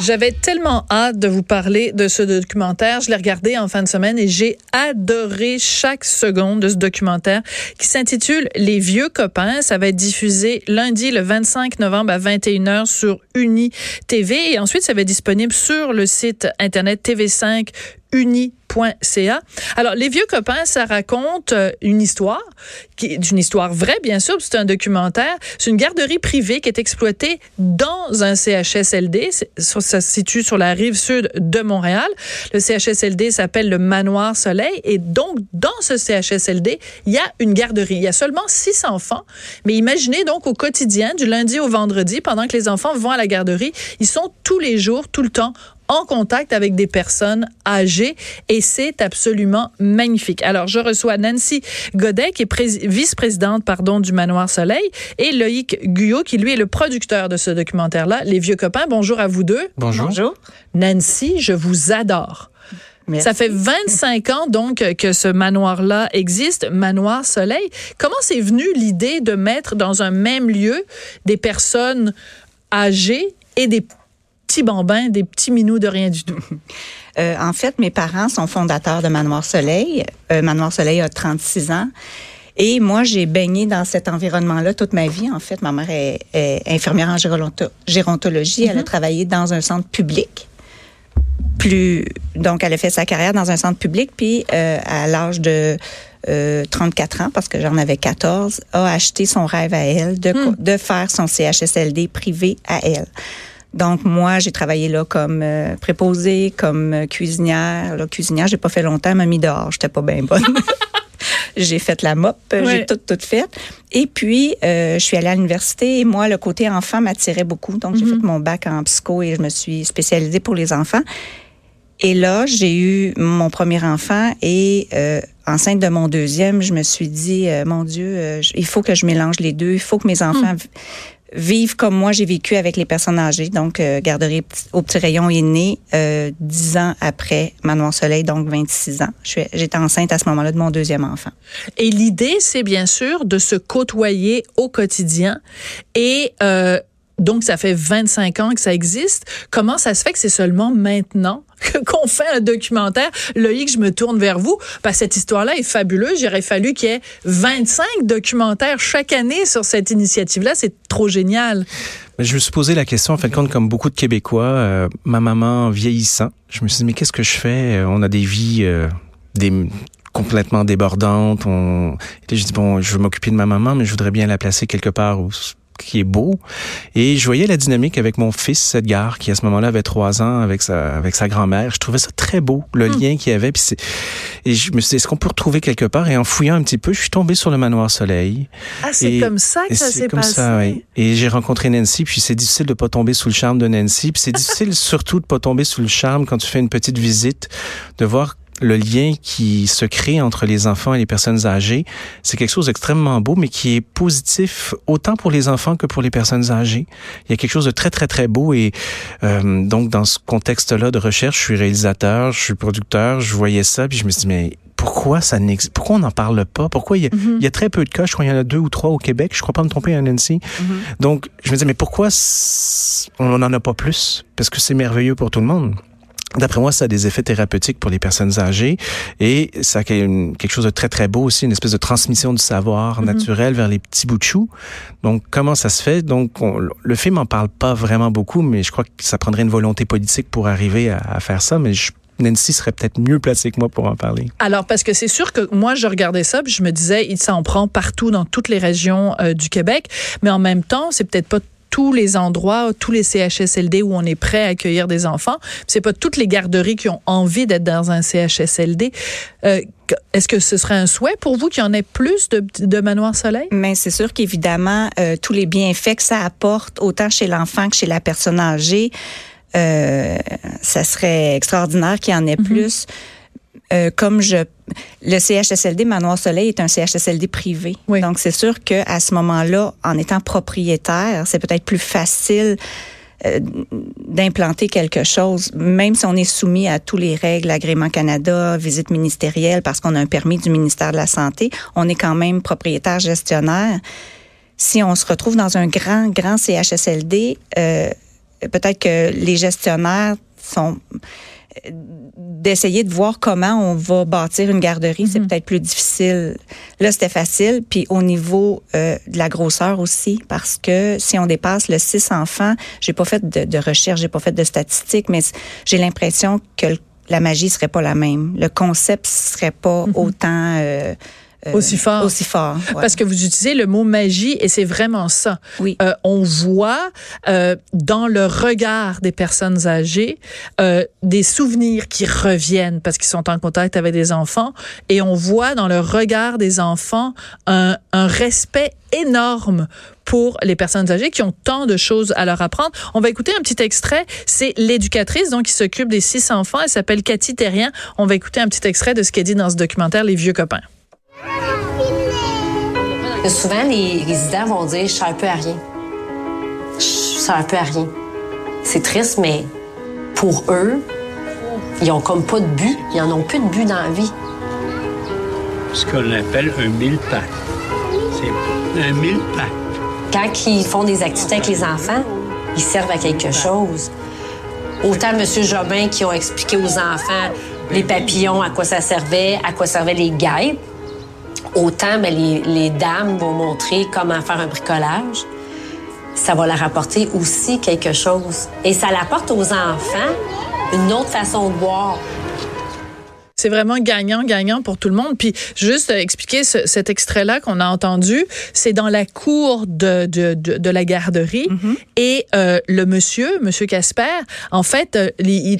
J'avais tellement hâte de vous parler de ce documentaire. Je l'ai regardé en fin de semaine et j'ai adoré chaque seconde de ce documentaire qui s'intitule Les vieux copains. Ça va être diffusé lundi le 25 novembre à 21h sur Uni TV et ensuite ça va être disponible sur le site internet TV5 uni.ca. Alors, Les Vieux Copains, ça raconte euh, une histoire, qui est une histoire vraie, bien sûr, c'est un documentaire. C'est une garderie privée qui est exploitée dans un CHSLD. Ça se situe sur la rive sud de Montréal. Le CHSLD s'appelle le Manoir Soleil. Et donc, dans ce CHSLD, il y a une garderie. Il y a seulement six enfants. Mais imaginez donc au quotidien, du lundi au vendredi, pendant que les enfants vont à la garderie, ils sont tous les jours, tout le temps, en contact avec des personnes âgées et c'est absolument magnifique. Alors, je reçois Nancy Godet, qui est vice-présidente pardon, du Manoir Soleil, et Loïc Guyot, qui lui est le producteur de ce documentaire-là, Les Vieux Copains. Bonjour à vous deux. Bonjour. Bonjour. Nancy, je vous adore. Merci. Ça fait 25 ans donc que ce manoir-là existe, Manoir Soleil. Comment c'est venu l'idée de mettre dans un même lieu des personnes âgées et des petits bambins, des petits minous de rien du tout? Euh, en fait, mes parents sont fondateurs de Manoir Soleil. Euh, Manoir Soleil a 36 ans. Et moi, j'ai baigné dans cet environnement-là toute ma vie. En fait, ma mère est, infirmière en gérontologie. Elle a mm-hmm. travaillé dans un centre public. Plus, donc, elle a fait sa carrière dans un centre public. Puis, euh, à l'âge de 34 ans, parce que j'en avais 14, a acheté son rêve à elle de, mm. de faire son CHSLD privé à elle. Donc moi, j'ai travaillé là comme euh, préposée, comme euh, cuisinière. Là, cuisinière, j'ai pas fait longtemps, m'a mis dehors, j'étais pas bien bonne. j'ai fait la mop, j'ai tout tout fait. Et puis euh, je suis allée à l'université et moi le côté enfant m'attirait beaucoup. Donc j'ai mm-hmm. fait mon bac en psycho et je me suis spécialisée pour les enfants. Et là, j'ai eu mon premier enfant et euh, enceinte de mon deuxième, je me suis dit, mon Dieu, il faut que je mélange les deux. Il faut que mes enfants mm vivre comme moi j'ai vécu avec les personnes âgées. Donc, euh, garderie au petit rayon est née euh, dix ans après Manoir Soleil, donc 26 ans. J'étais enceinte à ce moment-là de mon deuxième enfant. Et l'idée, c'est bien sûr de se côtoyer au quotidien et euh, donc, ça fait 25 ans que ça existe. Comment ça se fait que c'est seulement maintenant qu'on fait un documentaire? Loïc, je me tourne vers vous, que cette histoire-là est fabuleuse. Il aurait fallu qu'il y ait 25 documentaires chaque année sur cette initiative-là. C'est trop génial. Je me suis posé la question, en fait, compte, comme beaucoup de Québécois, euh, ma maman vieillissant, je me suis dit, mais qu'est-ce que je fais? Euh, on a des vies euh, complètement débordantes. On... Et je dis, bon, je veux m'occuper de ma maman, mais je voudrais bien la placer quelque part où qui est beau. Et je voyais la dynamique avec mon fils Edgar, qui à ce moment-là avait trois ans avec sa, avec sa grand-mère. Je trouvais ça très beau, le hmm. lien qu'il y avait. Puis et je me suis dit, est-ce qu'on peut retrouver quelque part? Et en fouillant un petit peu, je suis tombé sur le manoir Soleil. Ah, c'est comme ça que ça s'est passé? Ça, oui. Et j'ai rencontré Nancy, puis c'est difficile de pas tomber sous le charme de Nancy. Puis c'est difficile surtout de pas tomber sous le charme quand tu fais une petite visite, de voir le lien qui se crée entre les enfants et les personnes âgées, c'est quelque chose d'extrêmement beau, mais qui est positif autant pour les enfants que pour les personnes âgées. Il y a quelque chose de très, très, très beau. Et euh, donc, dans ce contexte-là de recherche, je suis réalisateur, je suis producteur, je voyais ça, puis je me suis dit, mais pourquoi ça n'existe pourquoi on n'en parle pas? Pourquoi il y, a, mm-hmm. il y, a, très peu de cas? Je crois qu'il y en a deux ou trois au Québec je crois pas me tromper à Nancy mm-hmm. donc je me disais mais pourquoi on n'en a pas plus? Parce que c'est merveilleux pour tout le monde D'après moi, ça a des effets thérapeutiques pour les personnes âgées et ça a quelque chose de très, très beau aussi, une espèce de transmission du savoir mhm. naturel vers les petits bouts de. Donc, comment ça se fait? Donc, le film en parle pas vraiment beaucoup, mais je crois que ça prendrait une volonté politique pour arriver à, faire ça, mais Nancy serait peut-être mieux placée que moi pour en parler. Alors, parce que c'est sûr que moi, je regardais ça, puis je me disais, il s'en prend partout dans toutes les régions euh, du Québec, mais en même temps, c'est peut-être pas tous les endroits, tous les CHSLD où on est prêt à accueillir des enfants. C'est pas toutes les garderies qui ont envie d'être dans un CHSLD. Euh, est-ce que ce serait un souhait pour vous qu'il y en ait plus de, de manoirs soleil? Mais c'est sûr qu'évidemment, euh, tous les bienfaits que ça apporte, autant chez l'enfant que chez la personne âgée, euh, ça serait extraordinaire qu'il y en ait mm-hmm. plus. Euh, comme je le CHSLD Manoir Soleil est un CHSLD privé. Donc c'est sûr que à ce moment-là, en étant propriétaire, c'est peut-être plus facile euh, d'implanter quelque chose, même si on est soumis à tous les règles, agrément Canada, visite ministérielle, parce qu'on a un permis du ministère de la Santé, on est quand même propriétaire gestionnaire. Si on se retrouve dans un grand, grand CHSLD, euh, peut-être que les gestionnaires sont d'essayer de voir comment on va bâtir une garderie, c'est peut-être plus difficile. Là, c'était facile. Puis au niveau euh, de la grosseur aussi, parce que si on dépasse le 6 enfants, j'ai pas fait de, de recherche, j'ai pas fait de statistiques, mais j'ai l'impression que la magie serait pas la même. Le concept serait pas autant... Euh, euh, aussi fort. Aussi fort. Parce que vous utilisez le mot magie et c'est vraiment ça. Oui. Euh, on voit euh, dans le regard des personnes âgées euh, des souvenirs qui reviennent parce qu'ils sont en contact avec des enfants et on voit dans le regard des enfants un, un respect énorme pour les personnes âgées qui ont tant de choses à leur apprendre. On va écouter un petit extrait. C'est l'éducatrice donc qui s'occupe des six enfants. Elle s'appelle Cathy Terrien. On va écouter un petit extrait de ce qu'elle dit dans ce documentaire Les vieux copains. Souvent, les résidents vont dire Je sers un peu à rien. Je sers un peu à rien. C'est triste, mais pour eux, ils ont comme pas de but. Ils en ont plus de but dans la vie. Ce qu'on appelle un mille-pattes. C'est un mille-pattes. Quand ils font des activités avec les enfants, ils servent à quelque chose. Autant M. Jobin qui ont expliqué aux enfants les papillons, à quoi ça servait, à quoi servaient les guêpes. Autant mais les, les, dames vont montrer comment faire un bricolage. Ça va leur apporter aussi quelque chose. Et ça l'apporte aux enfants une autre façon de voir. C'est vraiment gagnant-gagnant pour tout le monde. Puis juste expliquer ce, cet extrait-là qu'on a entendu, c'est dans la cour de, de, de, de la garderie. Mm -hmm. Et euh, le monsieur, monsieur Casper, en fait, euh, il,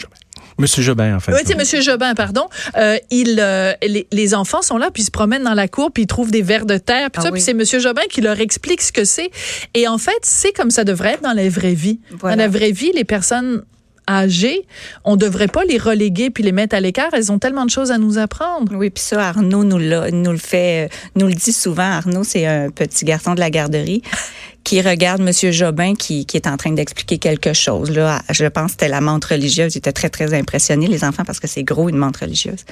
Monsieur Jobin, en fait. Oui, c'est Monsieur Jobin, pardon. Euh, il, euh, les, les, enfants sont là, puis ils se promènent dans la cour, puis ils trouvent des vers de terre, puis ah ça, oui. puis c'est Monsieur Jobin qui leur explique ce que c'est. Et en fait, c'est comme ça devrait être dans la vraie vie. Voilà. Dans la vraie vie, les personnes âgées, on devrait pas les reléguer puis les mettre à l'écart. Elles ont tellement de choses à nous apprendre. Oui, puis ça, Arnaud nous, nous le fait, nous le dit souvent. Arnaud, c'est un petit garçon de la garderie qui regarde Monsieur Jobin qui, qui est en train d'expliquer quelque chose. Là, je pense que c'était la montre religieuse. Il était très, très impressionné, les enfants, parce que c'est gros, une montre religieuse.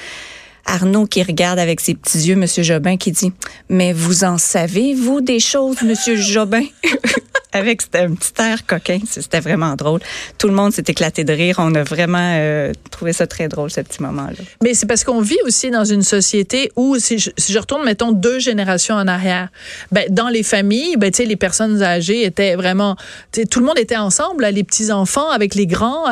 Arnaud qui regarde avec ses petits yeux Monsieur Jobin qui dit Mais vous en savez, vous, des choses, Monsieur Jobin? avec un petit air coquin. C'était vraiment drôle. Tout le monde s'est éclaté de rire. On a vraiment euh, trouvé ça très drôle, ce petit moment-là. Mais c'est parce qu'on vit aussi dans une société où, si je, retourne, mettons, deux générations en arrière, ben, dans les familles, ben, les personnes âgées étaient vraiment... Tout le monde était ensemble, les petits-enfants avec les grands,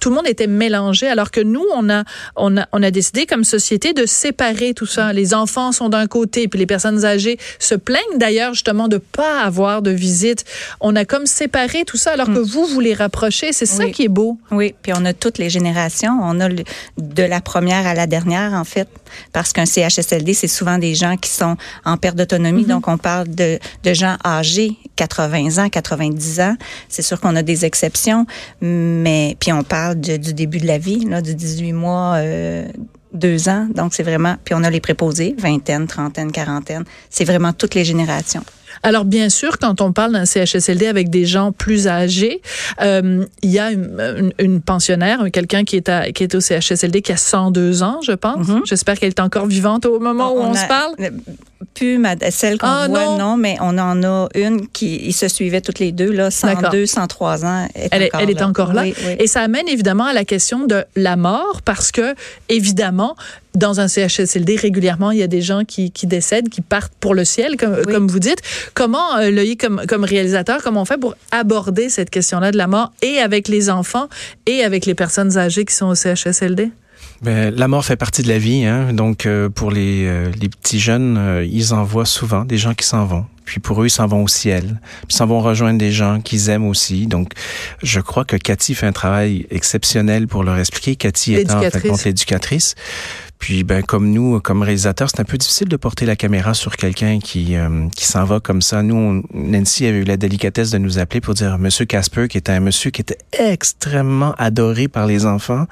tout le monde était mélangé, alors que nous, on a, on a, on a décidé comme société de séparer tout ça. Les enfants sont d'un côté, puis les personnes âgées se plaignent d'ailleurs justement de pas avoir de visite on a comme séparé tout ça alors que vous, vous les rapprochez. C'est ça oui. qui est beau. Oui, puis on a toutes les générations. On a le, de la première à la dernière, en fait, parce qu'un CHSLD, c'est souvent des gens qui sont en perte d'autonomie. Mm -hmm. Donc, on parle de, de gens âgés, 80 ans, 90 ans. C'est sûr qu'on a des exceptions, mais puis on parle de, du début de la vie, là, de 18 mois. Euh, deux ans. Donc, c'est vraiment... Puis on a les préposés, vingtaine, trentaine, quarantaine. C'est vraiment toutes les générations. Alors, bien sûr, quand on parle d'un CHSLD avec des gens plus âgés, euh, il y a une, une, une pensionnaire, quelqu'un qui, est à, qui est au CHSLD qui a 102 ans, je pense. Mm -hmm. J'espère qu'elle est encore vivante au moment on, où on, on a, se parle. Plus celle qu'on ah, voit, non. non. mais on en a une qui ils se suivaient toutes les deux, là, 102, 103 ans. Est elle, est, elle est encore là. Oui, oui. Et ça amène évidemment à la question de la mort parce que, évidemment, dans un CHSLD, régulièrement, il y a des gens qui, qui décèdent, qui partent pour le ciel, comme, oui. comme vous dites. Comment, euh, Loïc, comme, comme réalisateur, comment on fait pour aborder cette question-là de la mort et avec les enfants et avec les personnes âgées qui sont au CHSLD? Ben, la mort fait partie de la vie, hein? donc euh, pour les, euh, les petits jeunes, ils en voient souvent des gens qui s'en vont. Puis pour eux, ils s'en vont au ciel. Puis s'en vont rejoindre des gens qu'ils aiment aussi. Donc, je crois que Cathy fait un travail exceptionnel pour leur expliquer. Cathy étant en fait l'éducatrice. Puis, ben, comme nous, comme réalisateurs, c'est un peu difficile de porter la caméra sur quelqu'un qui euh, qui s'en va comme ça. Nous, on, Nancy avait eu la délicatesse de nous appeler pour dire Monsieur Casper, qui était un monsieur qui était extrêmement adoré par les enfants.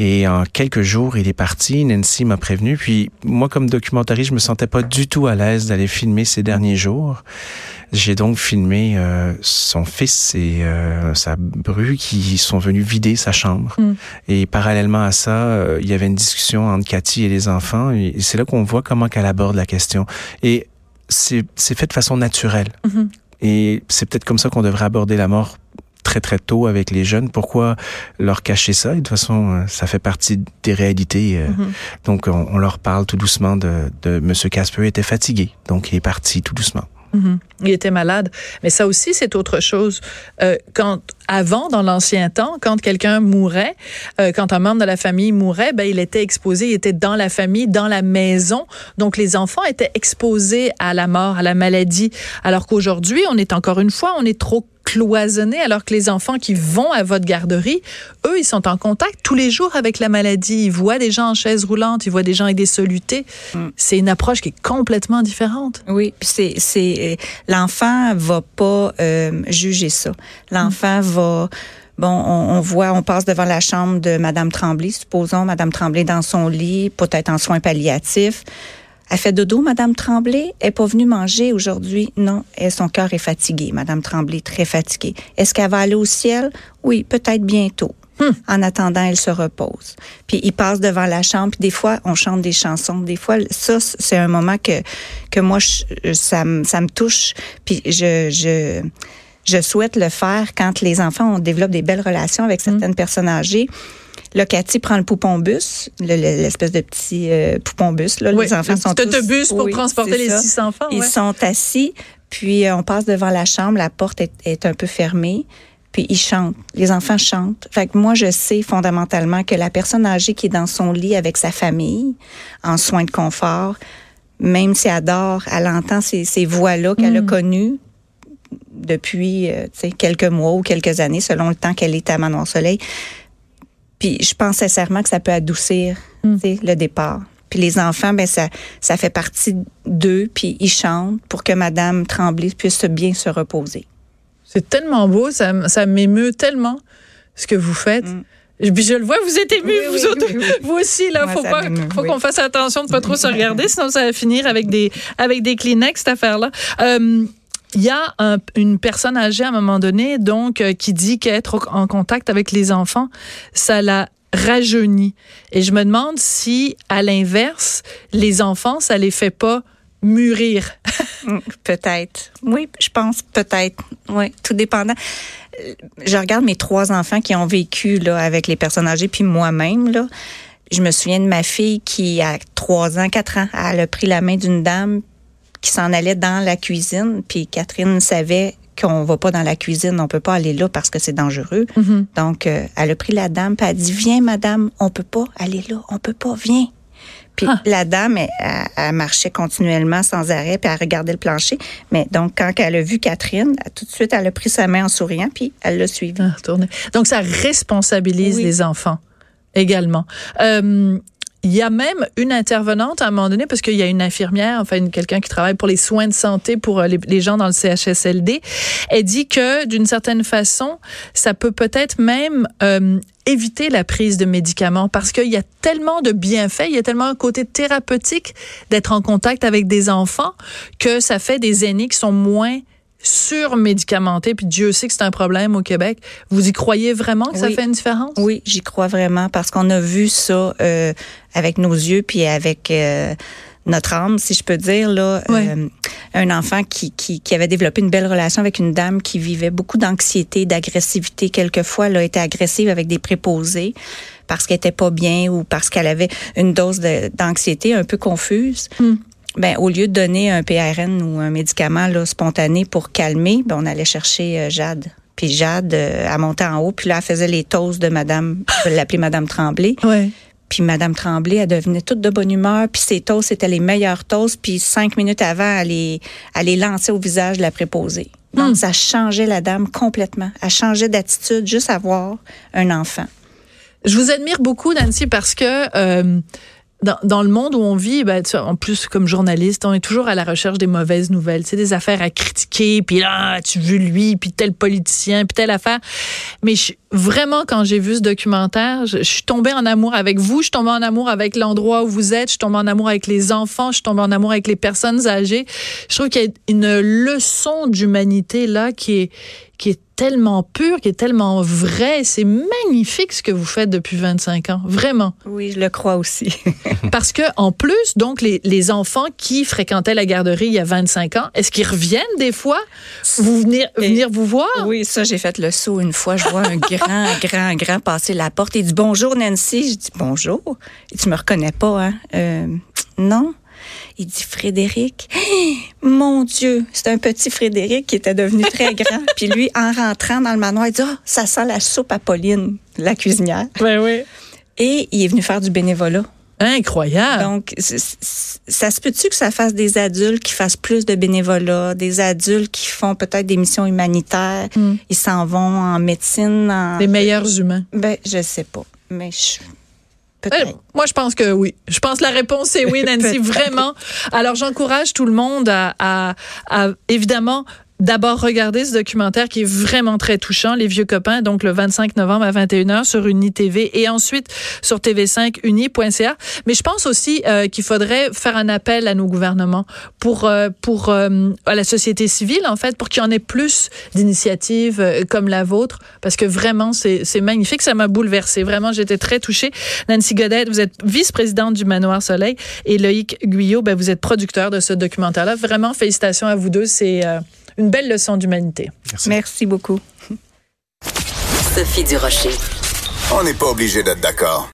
Et en quelques jours, il est parti. Nancy m'a prévenu. Puis moi, comme documentariste, je me sentais pas du tout à l'aise d'aller filmer ces derniers jours. J'ai donc filmé euh, son fils et euh, sa bru qui sont venus vider sa chambre. Mm. Et parallèlement à ça, euh, il y avait une discussion entre Cathy et les enfants. Et c'est là qu'on voit comment qu'elle aborde la question. Et c'est fait de façon naturelle. Mm -hmm. Et c'est peut-être comme ça qu'on devrait aborder la mort très très tôt avec les jeunes. Pourquoi leur cacher ça? Et de toute façon, euh, ça fait partie des réalités. Euh. Mm-hmm. Donc, on, leur parle tout doucement de, de Monsieur Casper était fatigué, donc il est parti tout doucement. Mm-hmm. Il était malade. Mais ça aussi, c'est autre chose. Euh, quand avant, dans l'ancien temps, quand quelqu'un mourait, euh, quand un membre de la famille mourait, ben il était exposé, il était dans la famille, dans la maison. Donc les enfants étaient exposés à la mort, à la maladie. Alors qu'aujourd'hui, on est encore une fois, on est trop cloisonné, alors que les enfants qui vont à votre garderie, eux, ils sont en contact tous les jours avec la maladie. Ils voient des gens en chaise roulante, ils voient des gens avec des solutés. Mm. C'est une approche qui est complètement différente. Oui, c'est c'est l'enfant va pas euh, juger ça. L'enfant va Bon, on, on, voit, on passe devant la chambre de Madame Tremblay, supposons Madame Tremblay dans son lit, peut-être en soins palliatifs. Elle fait dodo, Madame Tremblay. Elle est pas venue manger aujourd'hui. Non, et son cœur est fatigué. Madame Tremblay, très fatiguée. Est-ce qu'elle va aller au ciel? Oui, peut-être bientôt. Hmm. En attendant, elle se repose. Puis il passe devant la chambre. Puis des fois, on chante des chansons. Des fois, ça, c'est un moment que que moi, ça, me, ça me touche. Puis je, je je souhaite le faire quand les enfants ont développent des belles relations avec hmm. certaines personnes âgées. Là, Cathy prend le poupon bus, l'espèce de petit euh, poupon bus. Là, les enfants sont tous... autobus pour transporter les six enfants. Ils sont assis, puis euh, on passe devant la chambre, la porte est, un peu fermée, puis ils chantent. Les enfants chantent. Fait que moi, je sais fondamentalement que la personne âgée qui est dans son lit avec sa famille, en soins de confort, même si elle adore, elle entend ces, ces voix-là qu'elle a mm. connues depuis euh, quelques mois ou quelques années, selon le temps qu'elle est à Manoir Soleil. Puis je pense sincèrement que ça peut adoucir mm. le départ. Puis les enfants, ben ça, ça fait partie d'eux, puis ils chantent pour que Madame Tremblay puisse bien se reposer. C'est tellement beau, ça, ça m'émeut tellement ce que vous faites. Mm. Puis je le vois, vous êtes ému, vous, vous aussi là. faut pas, faut qu'on fasse attention de pas trop se regarder, sinon ça va finir avec des avec des Kleenex cette affaire-là. Euh, il y a une personne âgée à un moment donné, donc, euh, qui dit qu'être en contact avec les enfants, ça la rajeunit. Et je me demande si, à l'inverse, les enfants, ça les fait pas mûrir. Mm, peut-être. Oui, je pense peut-être. Oui, tout dépendant. Je regarde mes trois enfants qui ont vécu là avec les personnes âgées, puis moi-même là. Je me souviens de ma fille qui a trois ans, quatre ans, elle a pris la main d'une dame, qui s'en allait dans la cuisine, puis Catherine savait qu'on va pas dans la cuisine, on peut pas aller là parce que c'est dangereux. Mm-hmm. Donc, euh, elle a pris la dame, puis elle a dit, viens, madame, on peut pas aller là, on peut pas, viens. Puis ah. la dame, elle, marchait continuellement sans arrêt, puis elle regardait le plancher. Mais donc, quand elle a vu Catherine, tout de suite, elle a pris sa main en souriant, puis elle l'a suivie. Ah, donc, ça responsabilise les enfants également. Euh, il y a même une intervenante à un moment donné, parce qu'il y a une infirmière, enfin quelqu'un qui travaille pour les soins de santé pour euh, les, gens dans le CHSLD, elle dit que d'une certaine façon, ça peut peut-être même euh, éviter la prise de médicaments parce qu'il y a tellement de bienfaits, il y a tellement un côté thérapeutique d'être en contact avec des enfants que ça fait des aînés qui sont moins surmédicamenté, puis Dieu sait que c'est un problème au Québec. Vous y croyez vraiment que ça fait une différence? Oui, j'y crois vraiment parce qu'on a vu ça euh, avec nos yeux, puis avec euh, notre âme, si je peux dire. Là, euh, un enfant qui, qui, qui, avait développé une belle relation avec une dame qui vivait beaucoup d'anxiété, d'agressivité. Quelquefois, elle a été agressive avec des préposés parce qu'elle était pas bien ou parce qu'elle avait une dose d'anxiété un peu confuse. Hmm ben, au lieu de donner un PRN ou un médicament là, spontané pour calmer, ben, on allait chercher euh, Jade. Puis Jade, euh, a monté en haut, puis là, elle faisait les toasts de Madame, je l'appelais Madame Tremblay. Ouais. Puis Madame Tremblay, elle devenait toute de bonne humeur. Puis ses toasts, c'était les meilleurs toasts. Puis cinq minutes avant, elle les, elle les lançait au visage de la préposée. Donc, hmm. ça changeait la dame complètement. Elle changeait d'attitude juste à voir un enfant. Je vous admire beaucoup, Nancy, parce que... Euh, dans, dans, le monde où on vit, ben, tu en plus comme journaliste, on est toujours à la recherche des mauvaises nouvelles, c'est des affaires à critiquer, puis là tu veux lui, puis tel politicien, puis telle affaire. Mais je, vraiment, quand j'ai vu ce documentaire, je, je, suis tombée en amour avec vous, je suis tombée en amour avec l'endroit où vous êtes, je suis tombée en amour avec les enfants, je suis tombée en amour avec les personnes âgées. Je trouve qu'il y a une leçon d'humanité là qui est qui est tellement pure, qui est tellement vraie. C'est magnifique ce que vous faites depuis 25 ans, vraiment. Oui, je le crois aussi. Parce que en plus, donc les, les, enfants qui fréquentaient la garderie il y a 25 ans, est-ce qu'ils reviennent des fois? Vous venir venir vous voir? Oui, ça j'ai fait le saut une fois. Je vois un grand, grand, grand passer la porte et dit bonjour Nancy. Je dis bonjour. Et tu me reconnais pas, hein? Euh, Non. Il dit Frédéric. Mon Dieu, c'est un petit Frédéric qui était devenu très grand. Puis lui, en rentrant dans le manoir, il dit oh, ça sent la soupe à Pauline, la cuisinière. Ben oui. Et il est venu faire du bénévolat. Incroyable. Donc, ça se peut-tu que ça fasse des adultes qui fassent plus de bénévolat, des adultes qui font peut-être des missions humanitaires, mm. ils s'en vont en médecine. En... Les meilleurs humains. Ben, je sais pas. Mais je, moi, je pense que oui. Je pense que la réponse est oui, Nancy, vraiment. Alors, j'encourage tout le monde à, à, à évidemment d'abord regarder ce documentaire qui est vraiment très touchant, Les Vieux Copains, donc le 25 novembre à 21h sur Uni TV et ensuite sur TV5 uni.ca. Mais je pense aussi euh, qu'il faudrait faire un appel à nos gouvernements pour euh, pour euh, à la société civile en fait pour qu'il y en ait plus d'initiatives euh, comme la vôtre parce que vraiment c'est magnifique, ça m'a bouleversée. Vraiment, j'étais très touchée. Nancy Godet, vous êtes vice-présidente du Manoir Soleil et Loïc Guyot, ben vous êtes producteur de ce documentaire là. Vraiment félicitations à vous deux, c'est une belle leçon d'humanité. Merci. Merci beaucoup. Sophie Durocher. On n'est pas obligé d'être d'accord.